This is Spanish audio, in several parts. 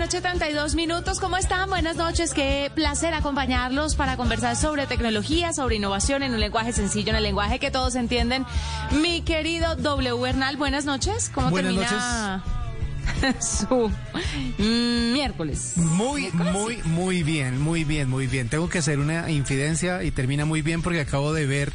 noche, 32 minutos. ¿Cómo están? Buenas noches. Qué placer acompañarlos para conversar sobre tecnología, sobre innovación en un lenguaje sencillo, en el lenguaje que todos entienden. Mi querido W. Bernal, buenas noches. ¿Cómo Buenas termina su miércoles? Muy, ¿Miércoles? muy, muy bien, muy bien, muy bien. Tengo que hacer una infidencia y termina muy bien porque acabo de ver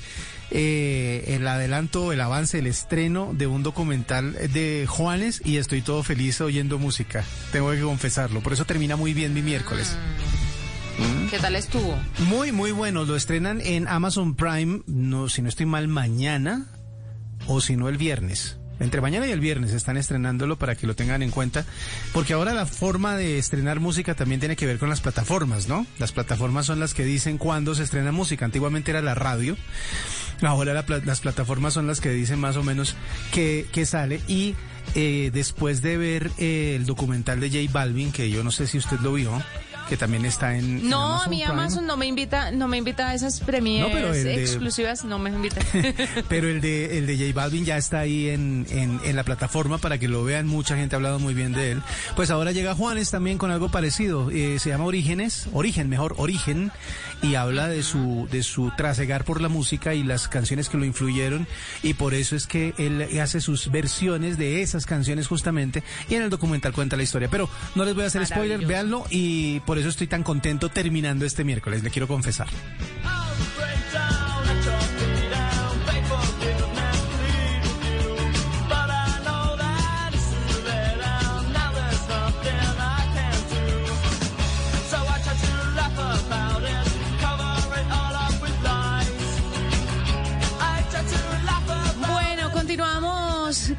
eh, el adelanto, el avance, el estreno de un documental de Juanes y estoy todo feliz oyendo música. Tengo que confesarlo. Por eso termina muy bien mi miércoles. ¿Qué tal estuvo? Muy, muy bueno. Lo estrenan en Amazon Prime, no, si no estoy mal, mañana o si no el viernes. Entre mañana y el viernes están estrenándolo para que lo tengan en cuenta, porque ahora la forma de estrenar música también tiene que ver con las plataformas, ¿no? Las plataformas son las que dicen cuándo se estrena música. Antiguamente era la radio, ahora la las plataformas son las que dicen más o menos qué, qué sale y eh, después de ver eh, el documental de J Balvin, que yo no sé si usted lo vio, que también está en... en No, a Amazon mí Prime. Amazon no me invita, no me invita a esas No, de- exclusivas, no me invita. Pero el de, el de J Balvin ya está ahí en, en, en la plataforma para que lo vean. Mucha gente ha hablado muy bien de él. Pues ahora llega Juanes también con algo parecido. Eh, se llama Orígenes, Origen, mejor, Origen. Y habla de su, de su trasegar por la música y las canciones que lo influyeron. Y por eso es que él hace sus versiones de esas canciones justamente. Y en el documental cuenta la historia. Pero no les voy a hacer spoiler, véanlo. Y por eso estoy tan contento terminando este miércoles. Le quiero confesar.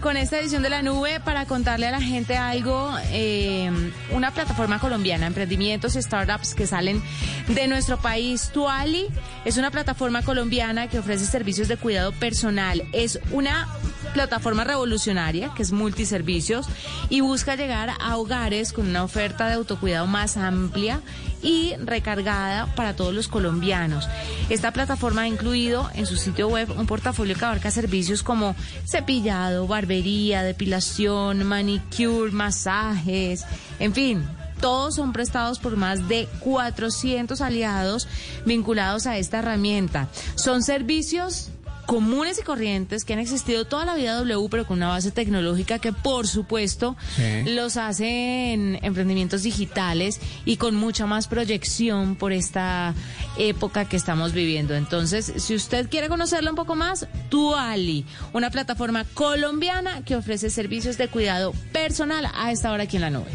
Con esta edición de la nube para contarle a la gente algo. eh, una plataforma colombiana, emprendimientos startups que salen de nuestro país. Tuali es una plataforma colombiana que ofrece servicios de cuidado personal. Es una plataforma revolucionaria que es multiservicios y busca llegar a hogares con una oferta de autocuidado más amplia y recargada para todos los colombianos. Esta plataforma ha incluido en su sitio web un portafolio que abarca servicios como cepillado, barbería, depilación, manicure, masajes, en fin. Todos son prestados por más de 400 aliados vinculados a esta herramienta. Son servicios comunes y corrientes que han existido toda la vida W, pero con una base tecnológica que por supuesto Sí. los hace en emprendimientos digitales y con mucha más proyección por esta época que estamos viviendo. Entonces, si usted quiere conocerlo un poco más, Tuali, una plataforma colombiana que ofrece servicios de cuidado personal a esta hora aquí en la nube.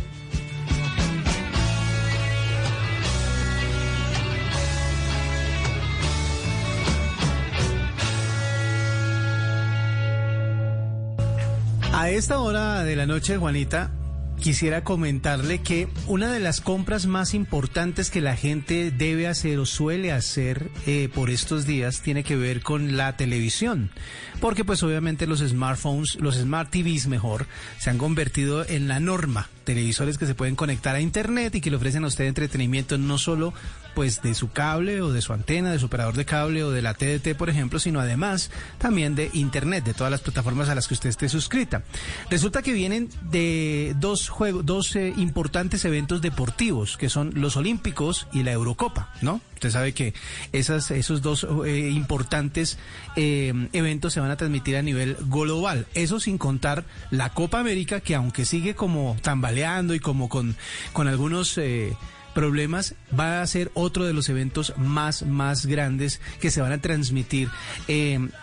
A esta hora de la noche, Juanita, quisiera comentarle que una de las compras más importantes que la gente debe hacer o suele hacer eh, por estos días tiene que ver con la televisión. Porque pues obviamente los smartphones, los smart TVs mejor, se han convertido en la norma. Televisores que se pueden conectar a internet y que le ofrecen a usted entretenimiento no solo pues de su cable o de su antena, de su operador de cable o de la TDT, por ejemplo, sino además también de internet, de todas las plataformas a las que usted esté suscrita. Resulta que vienen de dos juegos, dos eh, importantes eventos deportivos, que son los Olímpicos y la Eurocopa, ¿no? Usted sabe que esas, esos dos eh, importantes eh, eventos se van a transmitir a nivel global. Eso sin contar la Copa América, que aunque sigue como y como con, con algunos eh, problemas, va a ser otro de los eventos más, más grandes que se van a transmitir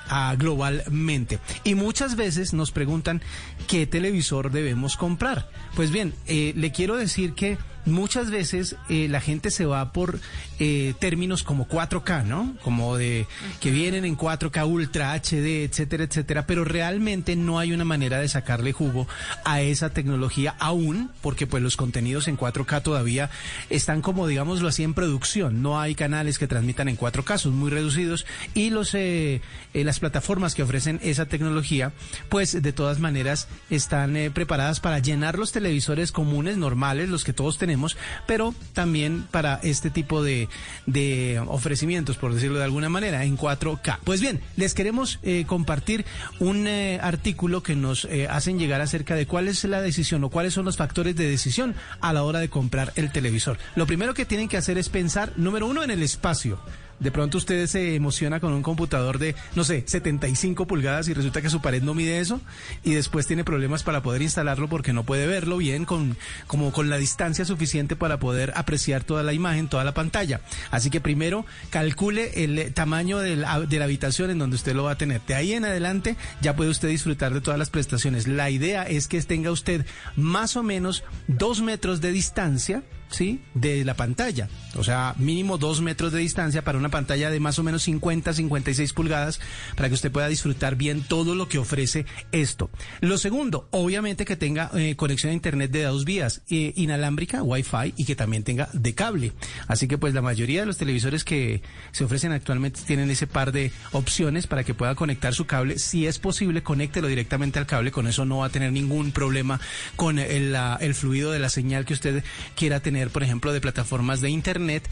a globalmente. Y muchas veces nos preguntan qué televisor debemos comprar. Pues bien, eh, le quiero decir que muchas veces eh, la gente se va por eh, términos como 4K, ¿no? Como de que vienen en 4K Ultra HD, etcétera, etcétera, pero realmente no hay una manera de sacarle jugo a esa tecnología aún, porque pues los contenidos en 4K todavía están como digámoslo así en producción, no hay canales que transmitan en 4K, son muy reducidos y los eh, eh, las plataformas que ofrecen esa tecnología, pues de todas maneras están eh, preparadas para llenar los televisores comunes normales, los que todos tenemos pero también para este tipo de, de ofrecimientos, por decirlo de alguna manera, en 4K. Pues bien, les queremos eh, compartir un eh, artículo que nos eh, hacen llegar acerca de cuál es la decisión o cuáles son los factores de decisión a la hora de comprar el televisor. Lo primero que tienen que hacer es pensar, número uno, en el espacio. De pronto usted se emociona con un computador de, no sé, 75 pulgadas y resulta que su pared no mide eso y después tiene problemas para poder instalarlo porque no puede verlo bien con, como con la distancia suficiente para poder apreciar toda la imagen, toda la pantalla. Así que primero calcule el tamaño de la, de la habitación en donde usted lo va a tener. De ahí en adelante ya puede usted disfrutar de todas las prestaciones. La idea es que tenga usted más o menos dos metros de distancia ¿sí? De la pantalla. O sea, mínimo dos metros de distancia para una pantalla de más o menos 50, 56 pulgadas para que usted pueda disfrutar bien todo lo que ofrece esto. Lo segundo, obviamente que tenga eh, conexión a internet de dos vías, eh, inalámbrica, Wi-Fi y que también tenga de cable. Así que pues la mayoría de los televisores que se ofrecen actualmente tienen ese par de opciones para que pueda conectar su cable. Si es posible, conéctelo directamente al cable. Con eso no va a tener ningún problema con el, el fluido de la señal que usted quiera tener por ejemplo, de plataformas de Internet.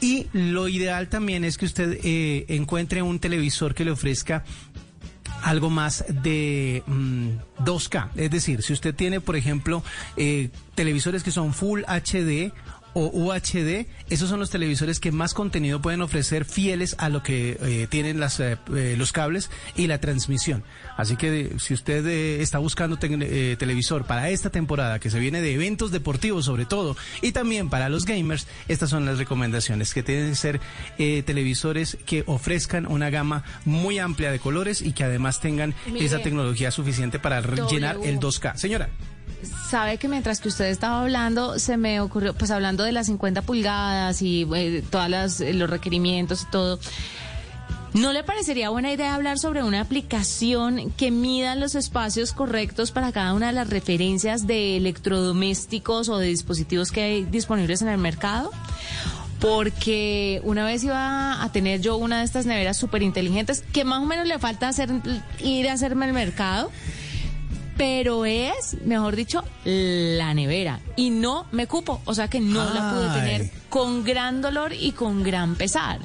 Y lo ideal también es que usted eh, encuentre un televisor que le ofrezca algo más de 2K. Mm, es decir, si usted tiene, por ejemplo, eh, televisores que son Full HD o UHD, esos son los televisores que más contenido pueden ofrecer fieles a lo que eh, tienen las, eh, eh, los cables y la transmisión. Así que si usted está buscando televisor para esta temporada que se viene de eventos deportivos sobre todo y también para los gamers, estas son las recomendaciones que tienen que ser televisores que ofrezcan una gama muy amplia de colores y que además tengan esa tecnología suficiente para llenar el 2K. Señora sabe que mientras que usted estaba hablando, se me ocurrió, pues hablando de las 50 pulgadas y eh, todos los requerimientos y todo. ¿No le parecería buena idea hablar sobre una aplicación que mida los espacios correctos para cada una de las referencias de electrodomésticos o de dispositivos que hay disponibles en el mercado? Porque una vez iba a tener yo una de estas neveras súper inteligentes que más o menos le falta hacer, ir a hacerme el mercado pero es, mejor dicho, la nevera. Y no me cupo, o sea que no la pude tener con gran dolor y con gran pesar.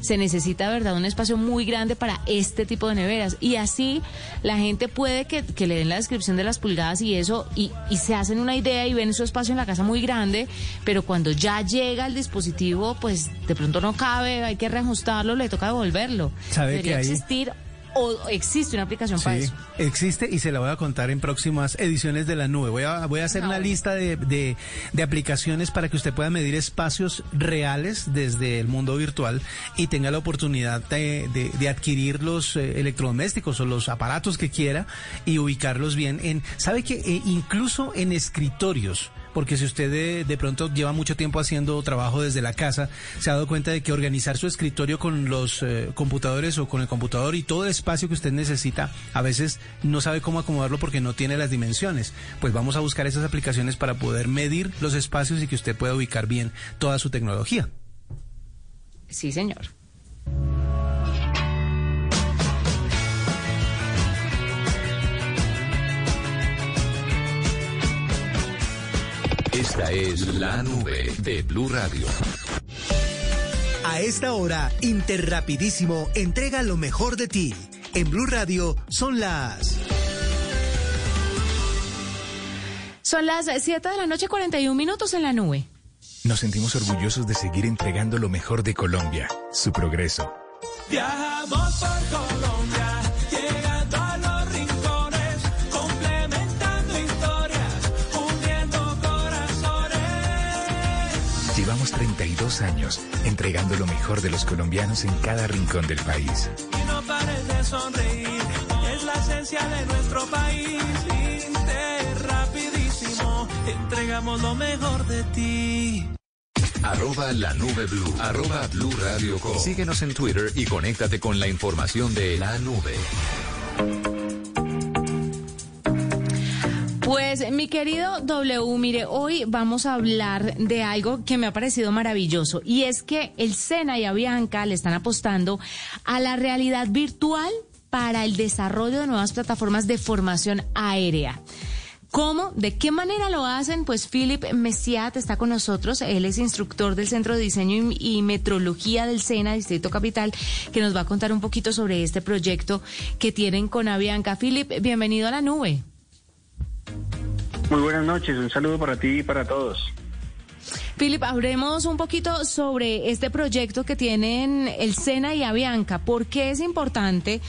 Se necesita, ¿verdad?, un espacio muy grande para este tipo de neveras. Y así la gente puede que, le den la descripción de las pulgadas y eso, y, y, se hacen una idea y ven su espacio en la casa muy grande, pero cuando ya llega el dispositivo, pues de pronto no cabe, hay que reajustarlo, le toca devolverlo. ¿Sabe Debería que existir o existe una aplicación para eso? Existe y se la voy a contar en próximas ediciones de la nube. Voy a, voy a hacer una lista de, de, aplicaciones para que usted pueda medir espacios reales desde el mundo virtual y tenga la oportunidad de, de adquirir los eh, electrodomésticos o los aparatos que quiera y ubicarlos bien en, ¿sabe que eh, incluso en escritorios? Porque si usted de, pronto lleva mucho tiempo haciendo trabajo desde la casa, se ha dado cuenta de que organizar su escritorio con los eh, computadores o con el computador y todo el espacio que usted necesita, a veces no sabe cómo acomodarlo porque no tiene las dimensiones. Pues vamos a buscar esas aplicaciones para poder medir los espacios y que usted pueda ubicar bien toda su tecnología. Sí, señor. Esta es la nube de Blue Radio. A esta hora, Interrapidísimo entrega lo mejor de ti. En Blue Radio son las... Son las 7 de la noche, 41 minutos en la nube. Nos sentimos orgullosos de seguir entregando lo mejor de Colombia, su progreso. Viajamos por Colombia. 32 años entregando lo mejor de los colombianos en cada rincón del país. Y no pares de sonreír, es la esencia de nuestro país. Inter, rapidísimo, entregamos lo mejor de ti. Arroba la nube blue. Arroba blue radio Síguenos en Twitter y conéctate con la información de la nube. Pues mi querido W, mire, hoy vamos a hablar de algo que me ha parecido maravilloso y es que el Sena y Avianca le están apostando a la realidad virtual para el desarrollo de nuevas plataformas de formación aérea. ¿Cómo? ¿De qué manera lo hacen? Pues Philip Messiat está con nosotros. Él es instructor del Centro de Diseño y Metrología del SENA, Distrito Capital, que nos va a contar un poquito sobre este proyecto que tienen con Avianca. Philip, bienvenido a la nube. Muy buenas noches, un saludo para ti y para todos. Philip, hablemos un poquito sobre este proyecto que tienen el SENA y Avianca. ¿Por qué es importante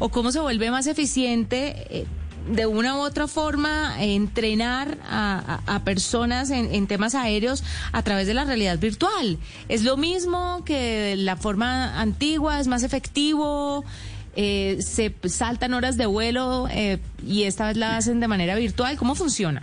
o cómo se vuelve más eficiente eh, de una u otra forma entrenar a, personas en, temas aéreos a través de la realidad virtual. ¿Es lo mismo que la forma antigua? ¿Es más efectivo? Eh, ¿Se saltan horas de vuelo eh, y esta vez la hacen de manera virtual? ¿Cómo funciona?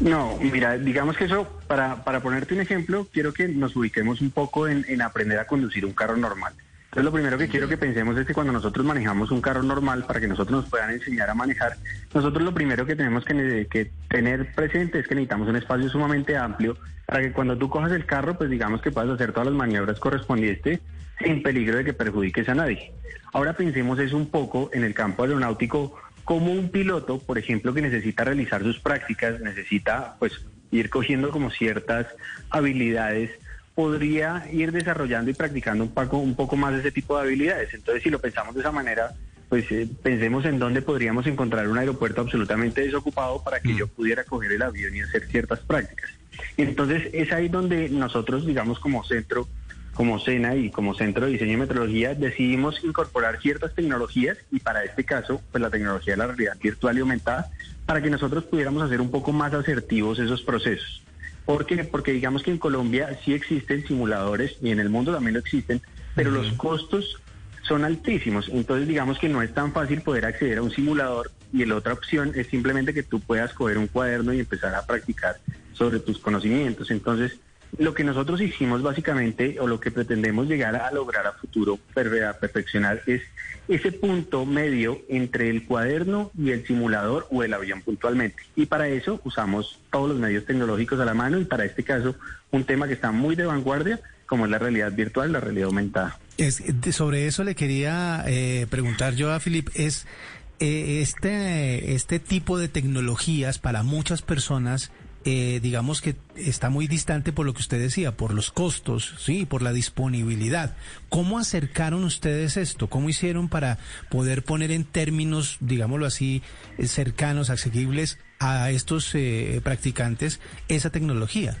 No, mira, digamos que eso, para, para ponerte un ejemplo, quiero que nos ubiquemos un poco en aprender a conducir un carro normal. Entonces, lo primero que quiero que pensemos es que cuando nosotros manejamos un carro normal, para que nosotros nos puedan enseñar a manejar, nosotros lo primero que tenemos que, tener presente es que necesitamos un espacio sumamente amplio para que cuando tú cojas el carro, pues digamos que puedas hacer todas las maniobras correspondientes sin peligro de que perjudiques a nadie. Ahora pensemos eso un poco en el campo aeronáutico como un piloto, por ejemplo, que necesita realizar sus prácticas, necesita pues ir cogiendo como ciertas habilidades podría ir desarrollando y practicando un poco, un poco más ese tipo de habilidades. Entonces, si lo pensamos de esa manera, pues eh, pensemos en dónde podríamos encontrar un aeropuerto absolutamente desocupado para que mm. yo pudiera coger el avión y hacer ciertas prácticas. Entonces, es ahí donde nosotros, digamos, como centro, como SENA y como Centro de Diseño y Metrología, decidimos incorporar ciertas tecnologías y para este caso, pues la tecnología de la realidad virtual y aumentada, para que nosotros pudiéramos hacer un poco más asertivos esos procesos. ¿Por qué? Porque digamos que en Colombia sí existen simuladores y en el mundo también lo existen, pero los costos son altísimos. Entonces digamos que no es tan fácil poder acceder a un simulador y la otra opción es simplemente que tú puedas coger un cuaderno y empezar a practicar sobre tus conocimientos. Entonces lo que nosotros hicimos básicamente, o lo que pretendemos llegar a lograr a futuro, perfeccionar, es ese punto medio entre el cuaderno y el simulador o el avión puntualmente. Y para eso usamos todos los medios tecnológicos a la mano y para este caso un tema que está muy de vanguardia, como es la realidad virtual, la realidad aumentada. Es, sobre eso le quería eh, preguntar yo a Filip, es eh, este, este tipo de tecnologías para muchas personas eh, digamos que está muy distante por lo que usted decía, por los costos, sí, por la disponibilidad. ¿Cómo acercaron ustedes esto? ¿Cómo hicieron para poder poner en términos, digámoslo así, eh, cercanos, asequibles a estos eh, practicantes esa tecnología?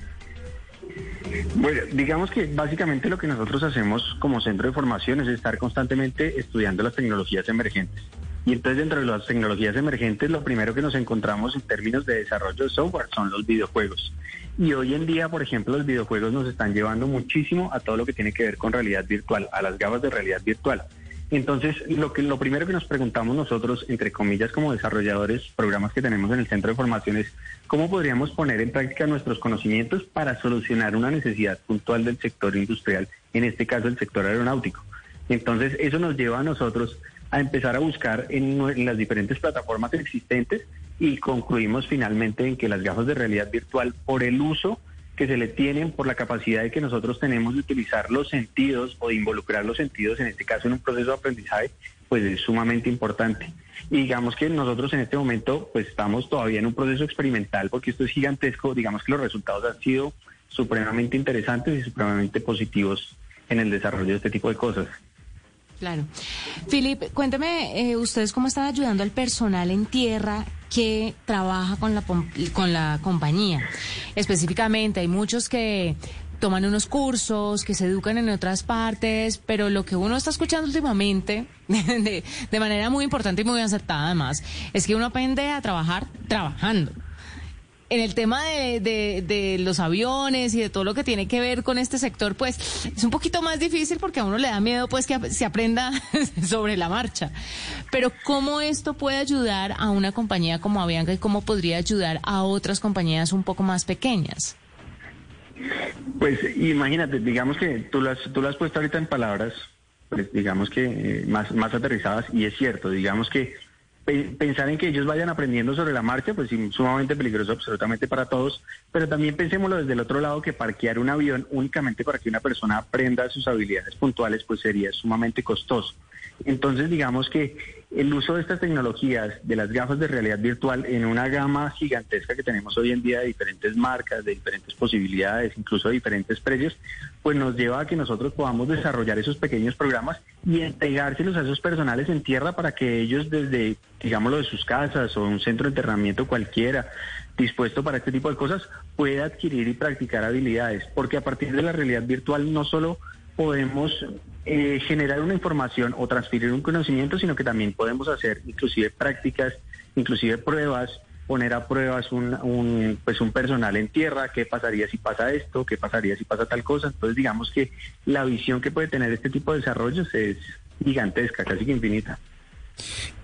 Bueno, digamos que básicamente lo que nosotros hacemos como centro de formación es estar constantemente estudiando las tecnologías emergentes. Y entonces dentro de las tecnologías emergentes, lo primero que nos encontramos en términos de desarrollo de software son los videojuegos. Y hoy en día, por ejemplo, los videojuegos nos están llevando muchísimo a todo lo que tiene que ver con realidad virtual, a las gafas de realidad virtual. Entonces, lo que lo primero que nos preguntamos nosotros, entre comillas, como desarrolladores, programas que tenemos en el centro de formación es cómo podríamos poner en práctica nuestros conocimientos para solucionar una necesidad puntual del sector industrial, en este caso el sector aeronáutico. Entonces, eso nos lleva a nosotros a empezar a buscar en, las diferentes plataformas existentes y concluimos finalmente en que las gafas de realidad virtual, por el uso que se le tienen, por la capacidad de que nosotros tenemos de utilizar los sentidos o de involucrar los sentidos, en este caso en un proceso de aprendizaje, pues es sumamente importante. Y digamos que nosotros en este momento pues estamos todavía en un proceso experimental porque esto es gigantesco, digamos que los resultados han sido supremamente interesantes y supremamente positivos en el desarrollo de este tipo de cosas. Claro. Filip, cuénteme, eh, ¿ustedes cómo están ayudando al personal en tierra que trabaja con la, con la compañía? Específicamente, hay muchos que toman unos cursos, que se educan en otras partes, pero lo que uno está escuchando últimamente, de, de manera muy importante y muy acertada además, es que uno aprende a trabajar trabajando en el tema de, los aviones y de todo lo que tiene que ver con este sector, pues es un poquito más difícil porque a uno le da miedo pues que se aprenda sobre la marcha. Pero ¿cómo esto puede ayudar a una compañía como Avianca y cómo podría ayudar a otras compañías un poco más pequeñas? Pues imagínate, digamos que tú lo has, tú lo has puesto ahorita en palabras, pues digamos que eh, más, más aterrizadas y es cierto, digamos que pensar en que ellos vayan aprendiendo sobre la marcha, pues sí, sumamente peligroso absolutamente para todos, pero también pensémoslo desde el otro lado que parquear un avión únicamente para que una persona aprenda sus habilidades puntuales, pues sería sumamente costoso. Entonces, digamos que el uso de estas tecnologías, de las gafas de realidad virtual, en una gama gigantesca que tenemos hoy en día de diferentes marcas, de diferentes posibilidades, incluso de diferentes precios, pues nos lleva a que nosotros podamos desarrollar esos pequeños programas y entregárselos a esos personales en tierra para que ellos desde, digámoslo, de sus casas o un centro de entrenamiento cualquiera, dispuesto para este tipo de cosas, pueda adquirir y practicar habilidades. Porque a partir de la realidad virtual no solo podemos eh, generar una información o transferir un conocimiento, sino que también podemos hacer inclusive prácticas, inclusive pruebas, poner a pruebas un, un, pues un personal en tierra, qué pasaría si pasa esto, qué pasaría si pasa tal cosa. Entonces digamos que la visión que puede tener este tipo de desarrollos es gigantesca, casi que infinita.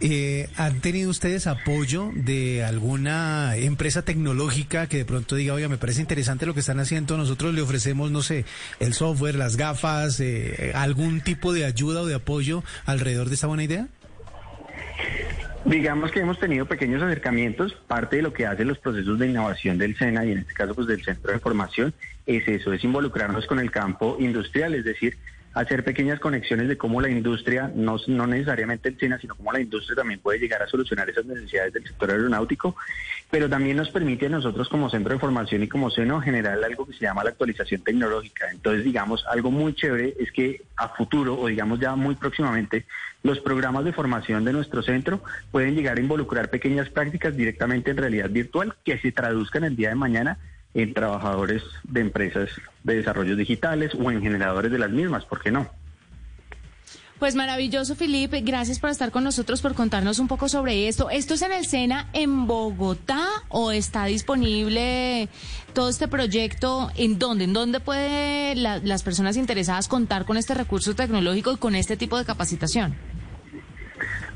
Eh, ¿Han tenido ustedes apoyo de alguna empresa tecnológica que de pronto diga, oiga, me parece interesante lo que están haciendo, nosotros le ofrecemos, no sé, el software, las gafas, eh, algún tipo de ayuda o de apoyo alrededor de esta buena idea? Digamos que hemos tenido pequeños acercamientos. Parte de lo que hacen los procesos de innovación del SENA y en este caso pues del Centro de Formación es eso, es involucrarnos con el campo industrial, es decir, hacer pequeñas conexiones de cómo la industria, no, no necesariamente el China, sino cómo la industria también puede llegar a solucionar esas necesidades del sector aeronáutico, pero también nos permite a nosotros como centro de formación y como seno generar algo que se llama la actualización tecnológica. Entonces, digamos, algo muy chévere es que a futuro, o digamos ya muy próximamente, los programas de formación de nuestro centro pueden llegar a involucrar pequeñas prácticas directamente en realidad virtual que se traduzcan el día de mañana en trabajadores de empresas de desarrollos digitales o en generadores de las mismas, ¿por qué no? Pues maravilloso, Felipe. Gracias por estar con nosotros, por contarnos un poco sobre esto. ¿Esto es en el SENA en Bogotá o está disponible todo este proyecto? ¿En dónde? ¿En dónde pueden las personas interesadas contar con este recurso tecnológico y con este tipo de capacitación?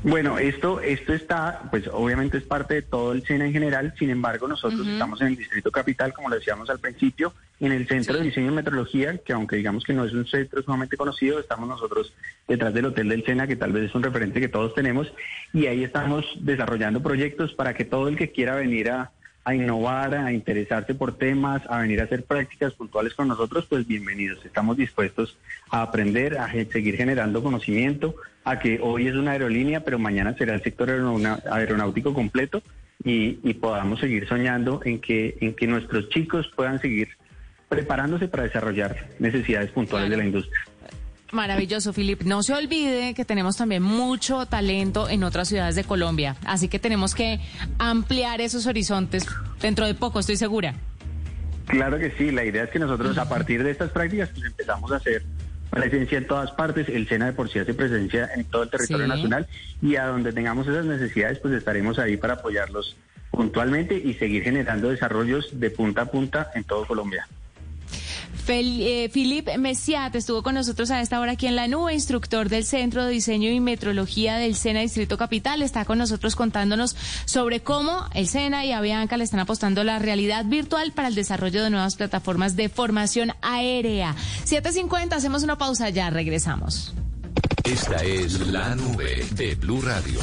Bueno, esto, esto está, pues obviamente es parte de todo el SENA en general, sin embargo nosotros estamos en el Distrito Capital, como lo decíamos al principio, en el Centro de Diseño y Metrología, que aunque digamos que no es un centro sumamente conocido, estamos nosotros detrás del Hotel del SENA, que tal vez es un referente que todos tenemos, y ahí estamos desarrollando proyectos para que todo el que quiera venir a, a innovar, a interesarse por temas, a venir a hacer prácticas puntuales con nosotros, pues bienvenidos. Estamos dispuestos a aprender, a seguir generando conocimiento, a que hoy es una aerolínea, pero mañana será el sector aeronáutico completo y, podamos seguir soñando en que, en que nuestros chicos puedan seguir preparándose para desarrollar necesidades puntuales de la industria. Maravilloso, Filip. No se olvide que tenemos también mucho talento en otras ciudades de Colombia, así que tenemos que ampliar esos horizontes dentro de poco, estoy segura. Claro que sí, la idea es que nosotros a partir de estas prácticas pues empezamos a hacer presencia en todas partes, el SENA de por sí hace presencia en todo el territorio nacional y a donde tengamos esas necesidades pues estaremos ahí para apoyarlos puntualmente y seguir generando desarrollos de punta a punta en todo Colombia. Philippe eh, Messiat estuvo con nosotros a esta hora aquí en la nube, instructor del Centro de Diseño y Metrología del SENA Distrito Capital. Está con nosotros contándonos sobre cómo el SENA y Avianca le están apostando la realidad virtual para el desarrollo de nuevas plataformas de formación aérea. 7.50, hacemos una pausa ya, regresamos. Esta es la nube de Blue Radio.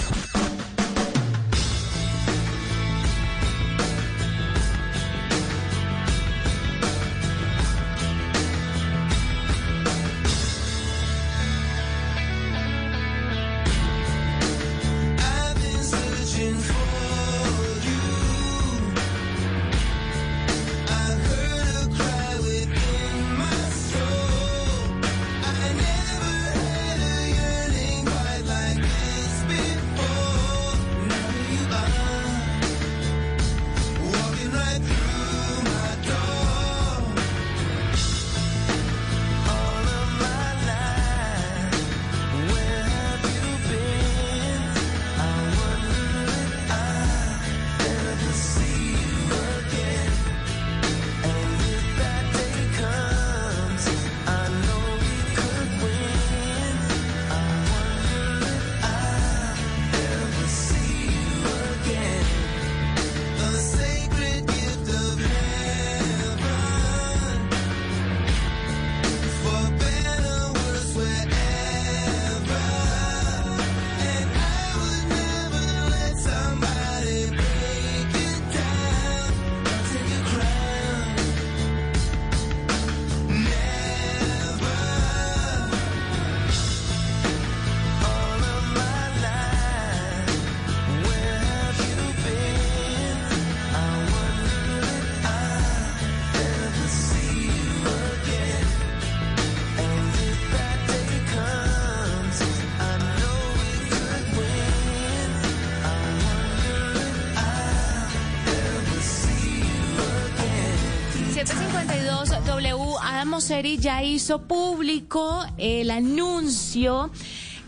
Adam Mosseri ya hizo público el anuncio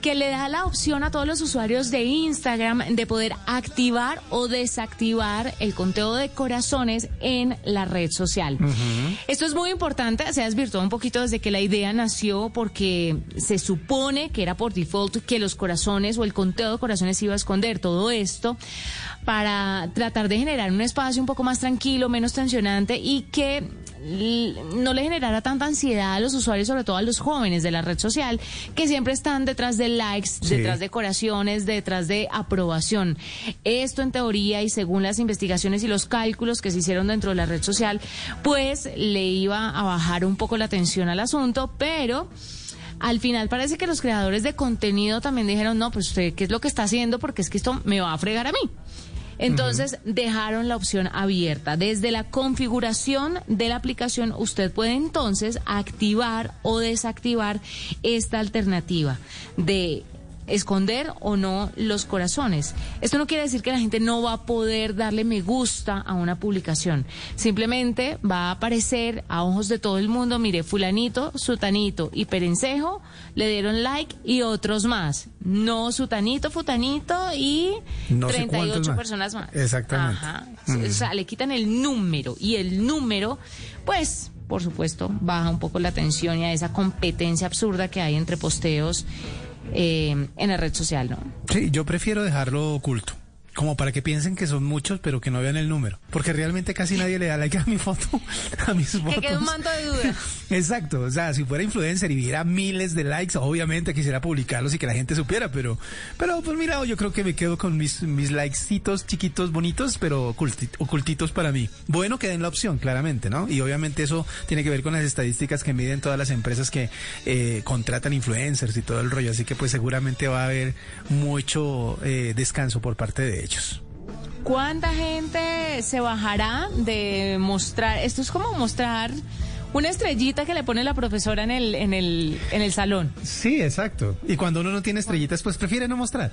que le da la opción a todos los usuarios de Instagram de poder activar o desactivar el conteo de corazones en la red social. Esto es muy importante, se ha desvirtuado un poquito desde que la idea nació porque se supone que era por default que los corazones o el conteo de corazones iba a esconder todo esto para tratar de generar un espacio un poco más tranquilo, menos tensionante y que no le generara tanta ansiedad a los usuarios, sobre todo a los jóvenes de la red social, que siempre están detrás de likes, detrás de corazones, detrás de aprobación. Esto en teoría y según las investigaciones y los cálculos que se hicieron dentro de la red social, pues le iba a bajar un poco la atención al asunto, pero al final parece que los creadores de contenido también dijeron, no, pues usted, ¿qué es lo que está haciendo? Porque es que esto me va a fregar a mí. Entonces dejaron la opción abierta. Desde la configuración de la aplicación usted puede entonces activar o desactivar esta alternativa de esconder o no los corazones. Esto no quiere decir que la gente no va a poder darle me gusta a una publicación. Simplemente va a aparecer a ojos de todo el mundo, mire, fulanito, sutanito y perencejo le dieron like y otros más. No sutanito, futanito y 38 personas más. Exactamente. O sea, le quitan el número y el número, pues por supuesto, baja un poco la tensión y a esa competencia absurda que hay entre posteos eh, en la red social, ¿no? Sí, yo prefiero dejarlo oculto como para que piensen que son muchos, pero que no vean el número. Porque realmente casi nadie le da like a mi foto, a mis fotos. Que quede un manto de duda. Exacto. O sea, si fuera influencer y viera miles de likes, obviamente quisiera publicarlos y que la gente supiera, pero, pero pues mira, yo creo que me quedo con mis, mis likecitos chiquitos, bonitos, pero ocultitos para mí. Bueno, que den la opción, claramente, ¿no? Y obviamente eso tiene que ver con las estadísticas que miden todas las empresas que eh, contratan influencers y todo el rollo. Así que pues seguramente va a haber mucho eh, descanso por parte de ¿Cuánta gente se bajará de mostrar? Esto es como mostrar una estrellita que le pone la profesora en el, en el, en el salón. Sí, exacto. Y cuando uno no tiene estrellitas, pues prefiere no mostrar.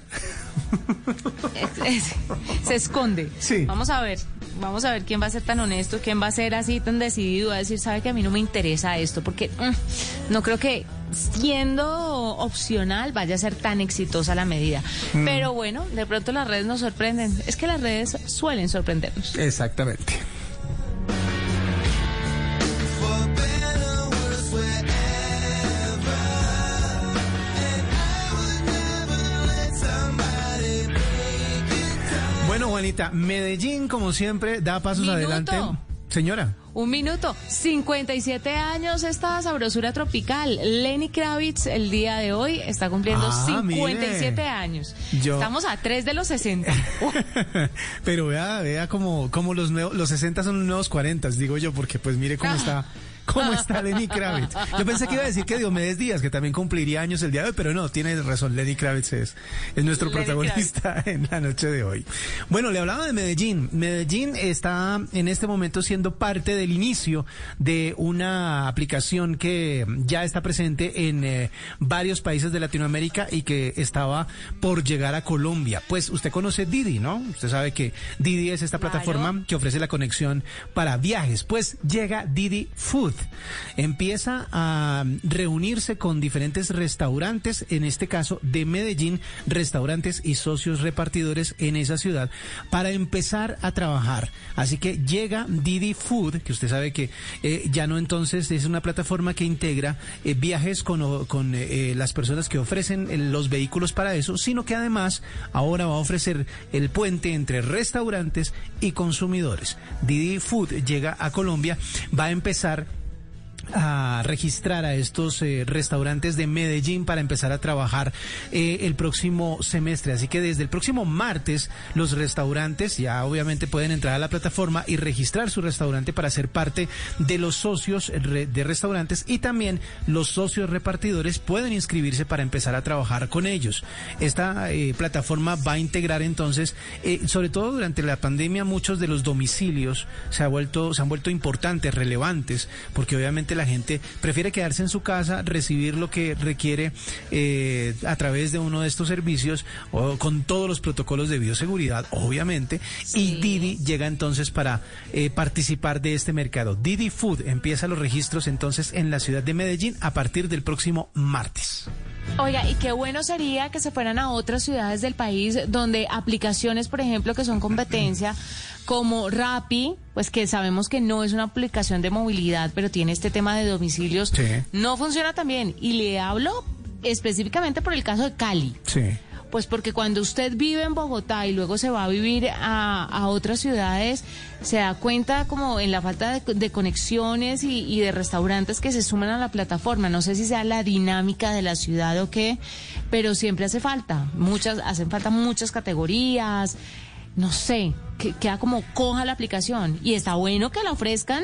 se esconde. Sí. Vamos a ver. Vamos a ver quién va a ser tan honesto, quién va a ser así tan decidido a decir, sabe que a mí no me interesa esto, porque mm, no creo que siendo opcional vaya a ser tan exitosa la medida. Mm. Pero bueno, de pronto las redes nos sorprenden. Es que las redes suelen sorprendernos. Exactamente. Juanita, Medellín, como siempre, da pasos adelante. Señora. Un minuto. 57 años esta sabrosura tropical. Lenny Kravitz el día de hoy está cumpliendo 57 ah, años. Estamos a 3 de los 60. Pero vea, vea como, como los, nuevos, los 60 son los nuevos 40, digo yo, porque pues mire cómo está ¿Cómo está Lenny Kravitz? Yo pensé que iba a decir que Diomedes Díaz, que también cumpliría años el día de hoy, pero no, tiene razón, Lenny Kravitz es, es nuestro protagonista en la noche de hoy. Bueno, le hablaba de Medellín. Medellín está en este momento siendo parte del inicio de una aplicación que ya está presente en eh, varios países de Latinoamérica y que estaba por llegar a Colombia. Pues usted conoce Didi, ¿no? Usted sabe que Didi es esta plataforma que ofrece la conexión para viajes. Pues llega Didi Food empieza a reunirse con diferentes restaurantes, en este caso de Medellín, restaurantes y socios repartidores en esa ciudad, para empezar a trabajar. Así que llega Didi Food, que usted sabe que eh, ya no entonces es una plataforma que integra eh, viajes con, con eh, las personas que ofrecen los vehículos para eso, sino que además ahora va a ofrecer el puente entre restaurantes y consumidores. Didi Food llega a Colombia, va a empezar a registrar a estos eh, restaurantes de Medellín para empezar a trabajar eh, el próximo semestre. Así que desde el próximo martes los restaurantes ya obviamente pueden entrar a la plataforma y registrar su restaurante para ser parte de los socios de restaurantes y también los socios repartidores pueden inscribirse para empezar a trabajar con ellos. Esta eh, plataforma va a integrar entonces, sobre todo durante la pandemia, muchos de los domicilios se, ha vuelto, se han vuelto importantes, relevantes, porque obviamente la la gente prefiere quedarse en su casa, recibir lo que requiere eh, a través de uno de estos servicios o con todos los protocolos de bioseguridad, obviamente. Y Didi llega entonces para eh, participar de este mercado. Didi Food empieza los registros entonces en la ciudad de Medellín a partir del próximo martes. Oiga, y qué bueno sería que se fueran a otras ciudades del país donde aplicaciones, por ejemplo, que son competencia, como Rappi, pues que sabemos que no es una aplicación de movilidad, pero tiene este tema de domicilios, no funciona tan bien. Y le hablo específicamente por el caso de Cali. Sí. Pues porque cuando usted vive en Bogotá y luego se va a vivir a, otras ciudades, se da cuenta como en la falta de, conexiones y, de restaurantes que se suman a la plataforma. No sé si sea la dinámica de la ciudad o qué, pero siempre hace falta. Muchas, hacen falta muchas categorías. No sé, que, queda como coja la aplicación. Y está bueno que la ofrezcan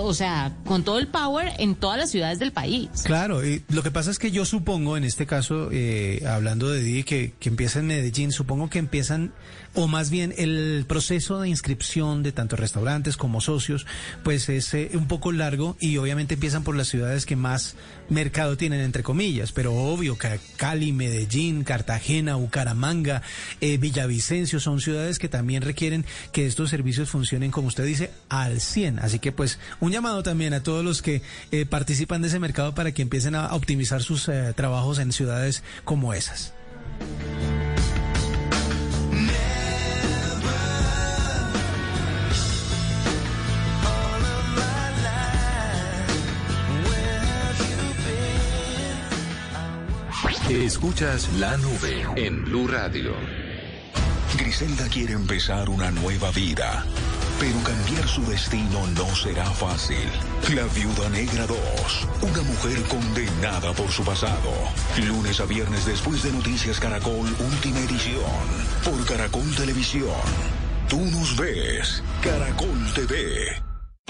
o sea, con todo el power en todas las ciudades del país. Claro, y lo que pasa es que yo supongo, en este caso, eh, hablando de Didi, que, que empieza en Medellín, supongo que empiezan o más bien el proceso de inscripción de tanto restaurantes como socios, pues es eh, un poco largo y obviamente empiezan por las ciudades que más mercado tienen, entre comillas, pero obvio que Cali, Medellín, Cartagena, Bucaramanga, eh, Villavicencio son ciudades que también requieren que estos servicios funcionen, como usted dice, al 100. Así que pues un llamado también a todos los que eh, participan de ese mercado para que empiecen a optimizar sus trabajos en ciudades como esas. Escuchas la nube en Blue Radio. Griselda quiere empezar una nueva vida, pero cambiar su destino no será fácil. La Viuda Negra 2, una mujer condenada por su pasado. Lunes a viernes después de Noticias Caracol, última edición, por Caracol Televisión. Tú nos ves, Caracol TV.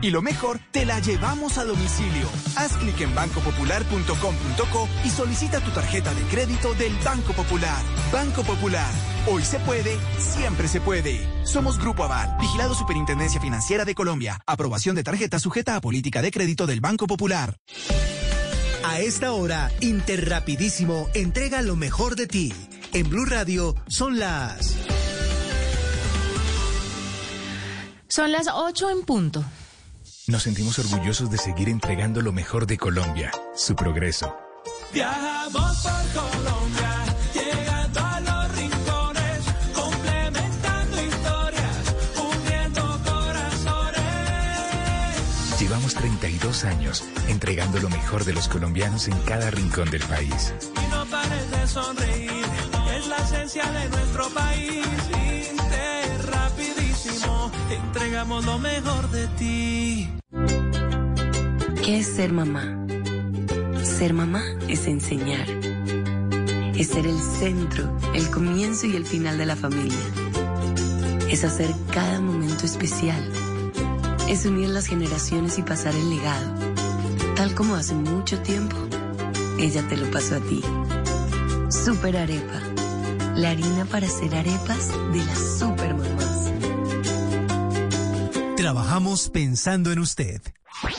Y lo mejor, te la llevamos a domicilio. Haz clic en bancopopular.com.co y solicita tu tarjeta de crédito del Banco Popular. Banco Popular. Hoy se puede, siempre se puede. Somos Grupo Aval, vigilado Superintendencia Financiera de Colombia. Aprobación de tarjeta sujeta a política de crédito del Banco Popular. A esta hora, Interrapidísimo entrega lo mejor de ti. En Blue Radio son las... Son las 8 en punto. Nos sentimos orgullosos de seguir entregando lo mejor de Colombia, su progreso. Viajamos por Colombia, llegando a los rincones, complementando historias, uniendo corazones. Llevamos 32 años entregando lo mejor de los colombianos en cada rincón del país. Y no pares de sonreír, es la esencia de nuestro país entregamos lo mejor de ti. ¿Qué es ser mamá? Ser mamá es enseñar. Es ser el centro, el comienzo y el final de la familia. Es hacer cada momento especial. Es unir las generaciones y pasar el legado. Tal como hace mucho tiempo, ella te lo pasó a ti. Super Arepa. La harina para hacer arepas de las super mamás. Trabajamos pensando en usted.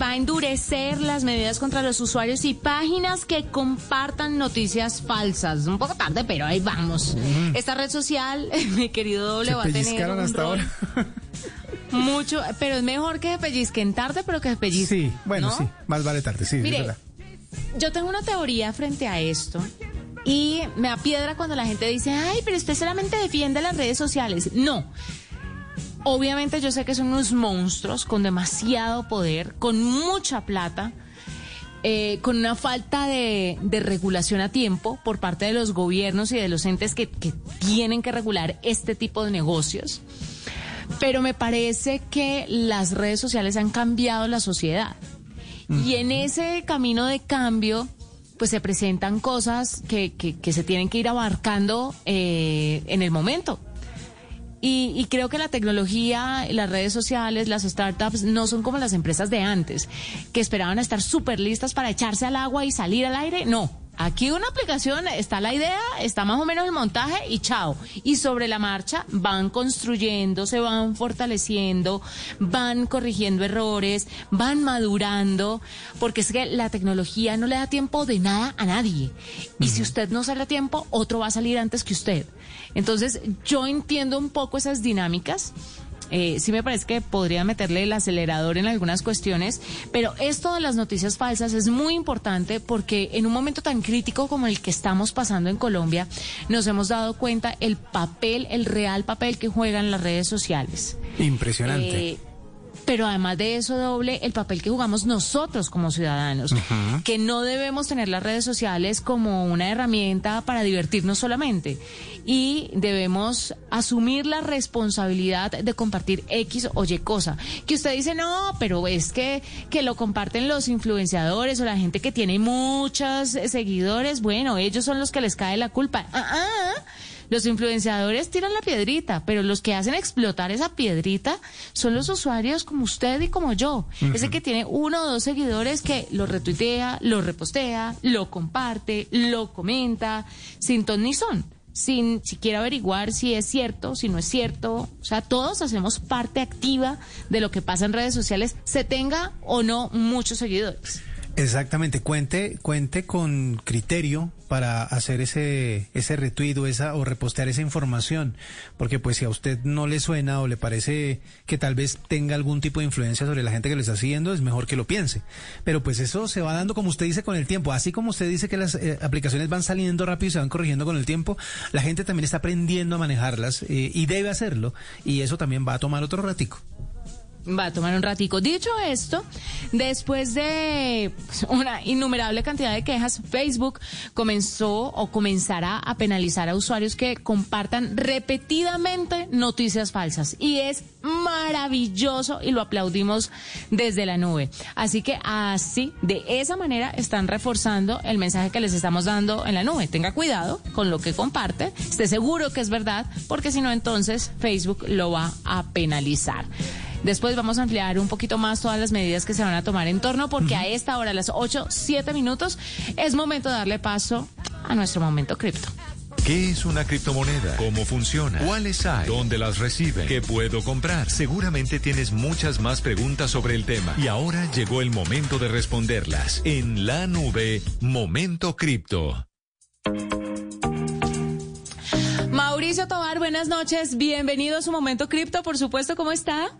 Va a endurecer las medidas contra los usuarios y páginas que compartan noticias falsas. Un poco tarde, pero ahí vamos. Esta red social, mi querido doble, va a tener un hasta rol ahora. mucho, pero es mejor que se pellizquen tarde, pero que se pellizquen. Sí, bueno, ¿no? sí, más vale tarde, sí, es Mire, verdad. yo tengo una teoría frente a esto y me apiedra cuando la gente dice, ay, pero usted solamente defiende las redes sociales. No. Obviamente yo sé que son unos monstruos con demasiado poder, con mucha plata, eh, con una falta de, de regulación a tiempo por parte de los gobiernos y de los entes que, que tienen que regular este tipo de negocios. Pero me parece que las redes sociales han cambiado la sociedad. Y en ese camino de cambio, pues se presentan cosas que, que- que se tienen que ir abarcando eh, en el momento. Y, y creo que la tecnología, las redes sociales, las startups no son como las empresas de antes, que esperaban estar súper listas para echarse al agua y salir al aire. No. Aquí una aplicación, está la idea, está más o menos el montaje y chao. Y sobre la marcha van construyendo, se van fortaleciendo, van corrigiendo errores, van madurando, porque es que la tecnología no le da tiempo de nada a nadie. Y si usted no sale a tiempo, otro va a salir antes que usted. Entonces, yo entiendo un poco esas dinámicas. Eh, sí me parece que podría meterle el acelerador en algunas cuestiones, pero esto de las noticias falsas es muy importante porque en un momento tan crítico como el que estamos pasando en Colombia, nos hemos dado cuenta el papel, el real papel que juegan las redes sociales. Impresionante. Eh, pero además de eso doble, el papel que jugamos nosotros como ciudadanos, que no debemos tener las redes sociales como una herramienta para divertirnos solamente y debemos asumir la responsabilidad de compartir X o Y cosa. Que usted dice, no, pero es que, que lo comparten los influenciadores o la gente que tiene muchos seguidores, bueno, ellos son los que les cae la culpa. Ah, ah. Los influenciadores tiran la piedrita, pero los que hacen explotar esa piedrita son los usuarios como usted y como yo. Ese que tiene uno o dos seguidores que lo retuitea, lo repostea, lo comparte, lo comenta, sin ton ni son. Sin siquiera averiguar si es cierto, si no es cierto. O sea, todos hacemos parte activa de lo que pasa en redes sociales, se tenga o no muchos seguidores. Exactamente, cuente, cuente con criterio para hacer ese, ese retweet o esa, o repostear esa información, porque pues si a usted no le suena o le parece que tal vez tenga algún tipo de influencia sobre la gente que lo está siguiendo, es mejor que lo piense. Pero pues eso se va dando como usted dice con el tiempo, así como usted dice que las eh, aplicaciones van saliendo rápido y se van corrigiendo con el tiempo, la gente también está aprendiendo a manejarlas eh, y debe hacerlo, y eso también va a tomar otro ratico. Va a tomar un ratico. Dicho esto, después de una innumerable cantidad de quejas, Facebook comenzó o comenzará a penalizar a usuarios que compartan repetidamente noticias falsas. Y es maravilloso y lo aplaudimos desde la nube. Así que así, de esa manera, están reforzando el mensaje que les estamos dando en la nube. Tenga cuidado con lo que comparte, esté seguro que es verdad, porque si no, entonces Facebook lo va a penalizar. Después vamos a ampliar un poquito más todas las medidas que se van a tomar en torno, porque a esta hora, a las 8, 7 minutos, es momento de darle paso a nuestro momento cripto. ¿Qué es una criptomoneda? ¿Cómo funciona? ¿Cuáles hay? ¿Dónde las reciben? ¿Qué puedo comprar? Seguramente tienes muchas más preguntas sobre el tema. Y ahora llegó el momento de responderlas. En la nube, Momento Cripto. Mauricio Tobar, buenas noches. Bienvenido a su momento cripto, por supuesto. ¿Cómo está?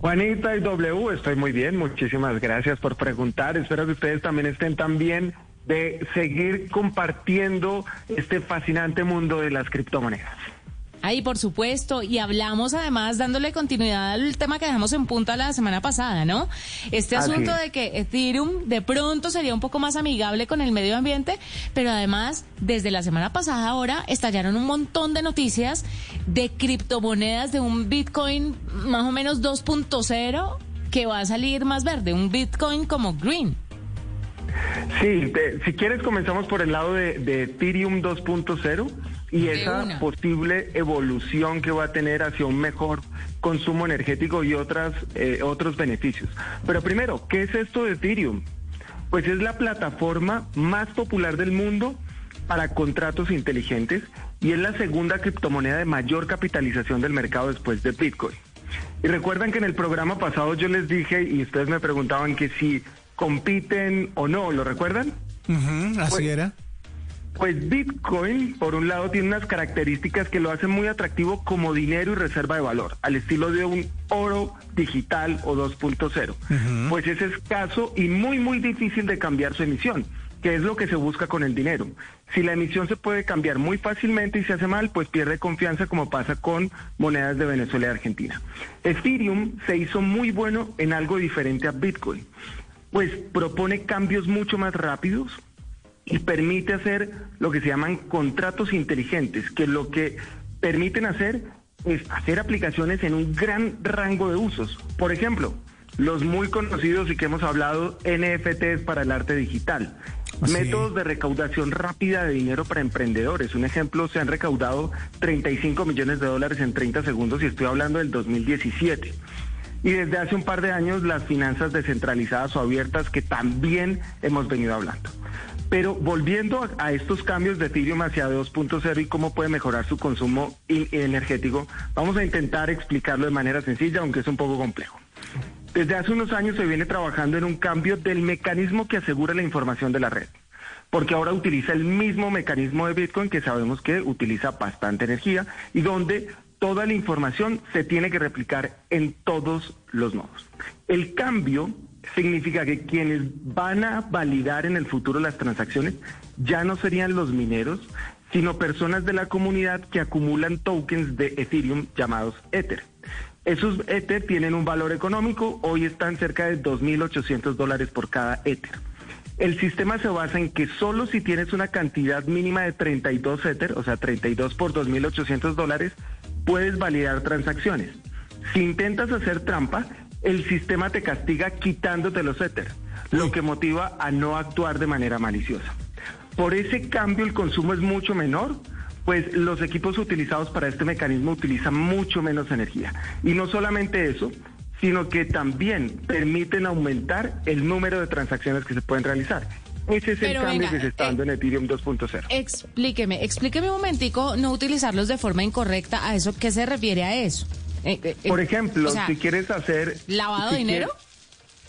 Juanita y W, estoy muy bien, muchísimas gracias por preguntar. Espero que ustedes también estén tan bien de seguir compartiendo este fascinante mundo de las criptomonedas. Ahí, por supuesto, y hablamos además dándole continuidad al tema que dejamos en punta la semana pasada, ¿no? Este Así asunto es. de que Ethereum de pronto sería un poco más amigable con el medio ambiente, pero además, desde la semana pasada ahora estallaron un montón de noticias de criptomonedas de un Bitcoin más o menos 2.0 que va a salir más verde, un Bitcoin como green. Sí, te- si quieres comenzamos por el lado de, de Ethereum 2.0 y De esa una. posible evolución que va a tener hacia un mejor consumo energético y otras eh, otros beneficios. Pero primero, ¿qué es esto de Ethereum? Pues es la plataforma más popular del mundo para contratos inteligentes y es la segunda criptomoneda de mayor capitalización del mercado después de Bitcoin. Y recuerdan que en el programa pasado yo les dije y ustedes me preguntaban que si compiten o no, ¿lo recuerdan? así Pues- era. Pues Bitcoin, por un lado, tiene unas características que lo hacen muy atractivo como dinero y reserva de valor, al estilo de un oro digital o 2.0. Pues es escaso y muy, muy difícil de cambiar su emisión, que es lo que se busca con el dinero. Si la emisión se puede cambiar muy fácilmente y se hace mal, pues pierde confianza como pasa con monedas de Venezuela y Argentina. Ethereum se hizo muy bueno en algo diferente a Bitcoin, pues propone cambios mucho más rápidos, y permite hacer lo que se llaman contratos inteligentes, que lo que permiten hacer es hacer aplicaciones en un gran rango de usos. Por ejemplo, los muy conocidos y que hemos hablado, NFTs para el arte digital. Sí. Métodos de recaudación rápida de dinero para emprendedores. Un ejemplo, se han recaudado 35 millones de dólares en 30 segundos y estoy hablando del 2017. Y desde hace un par de años las finanzas descentralizadas o abiertas que también hemos venido hablando. Pero volviendo a, estos cambios de Ethereum hacia 2.0 y cómo puede mejorar su consumo energético, vamos a intentar explicarlo de manera sencilla, aunque es un poco complejo. Desde hace unos años se viene trabajando en un cambio del mecanismo que asegura la información de la red, porque ahora utiliza el mismo mecanismo de Bitcoin que sabemos que utiliza bastante energía y donde toda la información se tiene que replicar en todos los nodos. El cambio significa que quienes van a validar en el futuro las transacciones ya no serían los mineros, sino personas de la comunidad que acumulan tokens de Ethereum llamados Ether. Esos Ether tienen un valor económico, hoy están cerca de 2.800 dólares por cada Ether. El sistema se basa en que solo si tienes una cantidad mínima de 32 Ether, o sea, 32 por 2.800 dólares, puedes validar transacciones. Si intentas hacer trampa, el sistema te castiga quitándote los Ether, lo que motiva a no actuar de manera maliciosa. Por ese cambio el consumo es mucho menor, pues los equipos utilizados para este mecanismo utilizan mucho menos energía. Y no solamente eso, sino que también permiten aumentar el número de transacciones que se pueden realizar. Ese es Pero el cambio venga, que se está eh, dando en Ethereum 2.0. Explíqueme, explíqueme un momentico, no utilizarlos de forma incorrecta, ¿a eso qué se refiere a eso? Eh, eh, eh, Por ejemplo, o sea, si quieres hacer... ¿lavado si de dinero? quieres-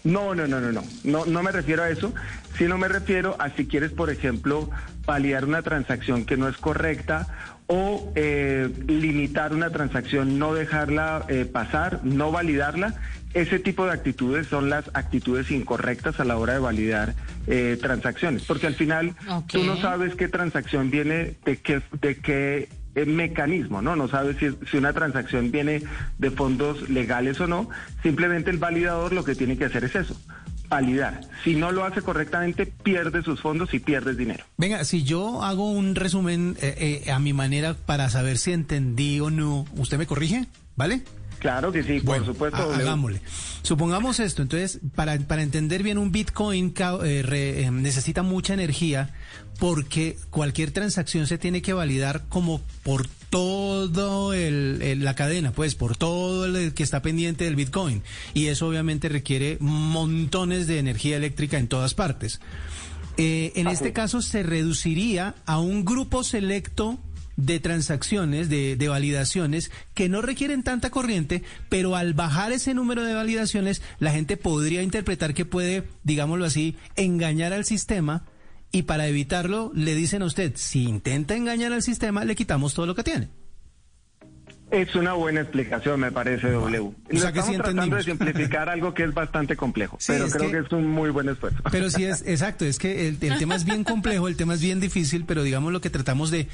No, no, no, no, no, no, no me refiero a eso, sino me refiero a si quieres, por ejemplo, validar una transacción que no es correcta o eh, limitar una transacción, no dejarla eh, pasar, no validarla. Ese tipo de actitudes son las actitudes incorrectas a la hora de validar eh, transacciones, porque al final Ok. tú no sabes qué transacción viene de qué, de qué mecanismo, ¿no? No sabes si, si una transacción viene de fondos legales o no. Simplemente el validador lo que tiene que hacer es eso, validar. Si no lo hace correctamente, pierde sus fondos y pierdes dinero. Venga, si yo hago un resumen eh, eh, a mi manera para saber si entendí o no, ¿usted me corrige? ¿Vale? Claro que sí, Bueno, por supuesto. hagámosle. Supongamos esto, entonces, para, para entender bien un Bitcoin eh, re- eh, necesita mucha energía porque cualquier transacción se tiene que validar como por todo el, el- la cadena, pues por todo el que está pendiente del Bitcoin. Y eso obviamente requiere montones de energía eléctrica en todas partes. Eh, en este caso se reduciría a un grupo selecto de transacciones, de, de validaciones que no requieren tanta corriente, pero al bajar ese número de validaciones, la gente podría interpretar que puede, digámoslo así, engañar al sistema y para evitarlo le dicen a usted, si intenta engañar al sistema, le quitamos todo lo que tiene. Es una buena explicación, me parece, W. O Lo sea que estamos sí tratando de simplificar algo que es bastante complejo, Sí, pero creo que- que... es un muy buen esfuerzo. Pero sí es, exacto, es que el, el tema es bien complejo, el tema es bien difícil, pero digamos lo que tratamos de,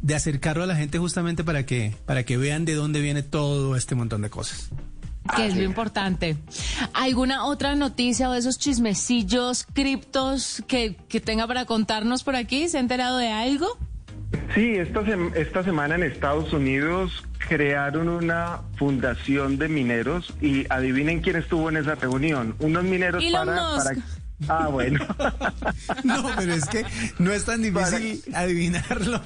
de acercarlo a la gente justamente para que, para que vean de dónde viene todo este montón de cosas. que es lo importante. ¿Alguna otra noticia o de esos chismecillos criptos que, que tenga para contarnos por aquí? ¿Se ha enterado de algo? Sí, esta, sem- esta semana en Estados Unidos crearon una fundación de mineros y adivinen quién estuvo en esa reunión. Unos mineros Elon para, Musk. para... Ah, bueno. No, pero es que no es tan difícil adivinarlo.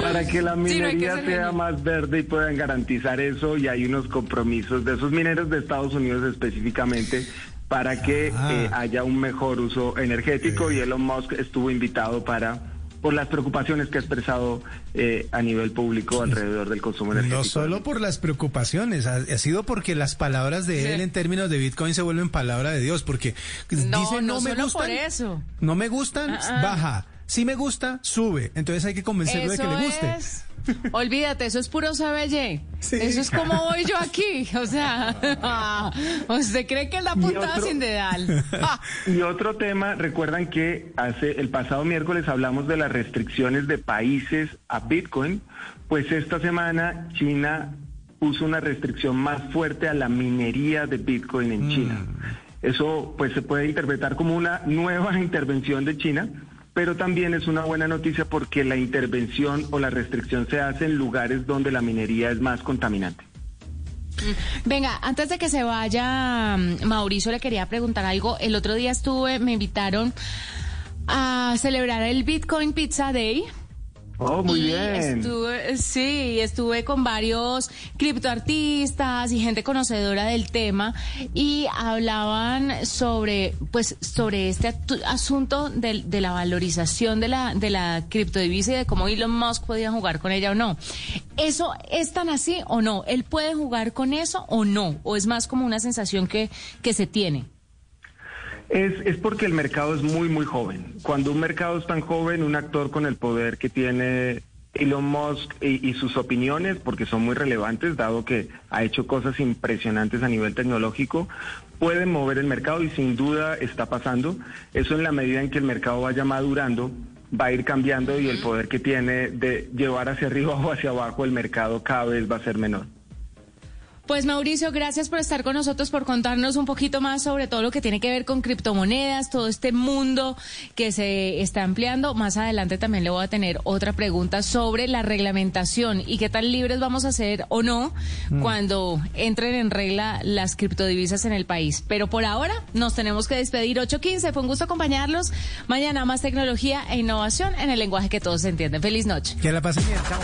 para que la Sí, no hay que minería sea más verde y puedan garantizar eso y hay unos compromisos de esos mineros de Estados Unidos específicamente para que Ah. eh, haya un mejor uso energético y Elon Musk estuvo invitado para por las preocupaciones que ha expresado eh, a nivel público alrededor del consumo energético. No solo por las preocupaciones, ha, ha sido porque las palabras de Sí. él en términos de Bitcoin se vuelven palabra de Dios, porque No, dice no, no me gustan, por eso. no me gustan, Ah, ah. baja, si me gusta, sube, entonces hay que convencerlo de que le guste. es. Olvídate, eso es puro sabelle. Sí. Eso es como voy yo aquí. O sea, ¿usted cree que es la Y puntada otro- sin dedal? Y otro tema, recuerdan que hace el pasado miércoles hablamos de las restricciones de países a Bitcoin, pues esta semana China puso una restricción más fuerte a la minería de Bitcoin en China. Eso pues se puede interpretar como una nueva intervención de China, pero también es una buena noticia porque la intervención o la restricción se hace en lugares donde la minería es más contaminante. Venga, antes de que se vaya, mm, Mauricio, le quería preguntar algo. El otro día estuve, me invitaron a celebrar el Bitcoin Pizza Day. Oh, muy y bien. Estuve, sí, estuve con varios criptoartistas y gente conocedora del tema y hablaban sobre, pues, sobre este asunto del- de, la valorización de la, de la criptodivisa y de cómo Elon Musk podía jugar con ella o no. ¿Eso es tan así o no? ¿Él puede jugar con eso o no? ¿O es más como una sensación que, que se tiene? Es, es porque el mercado es muy, muy joven. Cuando un mercado es tan joven, un actor con el poder que tiene Elon Musk y, y sus opiniones, porque son muy relevantes, dado que ha hecho cosas impresionantes a nivel tecnológico, puede mover el mercado y sin duda está pasando. Eso en la medida en que el mercado vaya madurando, va a ir cambiando y el poder que tiene de llevar hacia arriba o hacia abajo el mercado cada vez va a ser menor. Pues Mauricio, gracias por estar con nosotros, por contarnos un poquito más sobre todo lo que tiene que ver con criptomonedas, todo este mundo que se está ampliando. Más adelante también le voy a tener otra pregunta sobre la reglamentación y qué tan libres vamos a ser o no cuando entren en regla las criptodivisas en el país. Pero por ahora nos tenemos que despedir. 8.15, fue un gusto acompañarlos. Mañana más tecnología e innovación en el lenguaje que todos entienden. Feliz noche. Que la pasen bien, chao.